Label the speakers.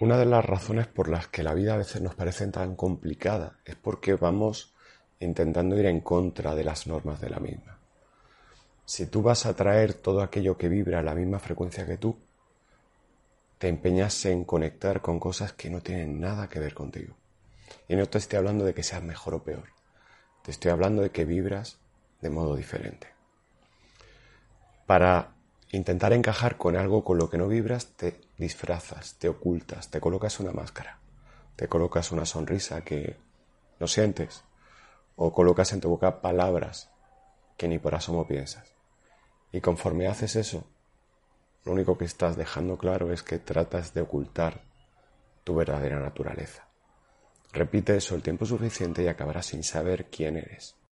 Speaker 1: Una de las razones por las que la vida a veces nos parece tan complicada es porque vamos intentando ir en contra de las normas de la misma. Si tú vas a traer todo aquello que vibra a la misma frecuencia que tú, te empeñas en conectar con cosas que no tienen nada que ver contigo. Y no te estoy hablando de que seas mejor o peor. Te estoy hablando de que vibras de modo diferente. Para intentar encajar con algo con lo que no vibras, te disfrazas, te ocultas, te colocas una máscara, te colocas una sonrisa que no sientes, o colocas en tu boca palabras que ni por asomo piensas. Y conforme haces eso, lo único que estás dejando claro es que tratas de ocultar tu verdadera naturaleza. Repite eso el tiempo suficiente y acabarás sin saber quién eres.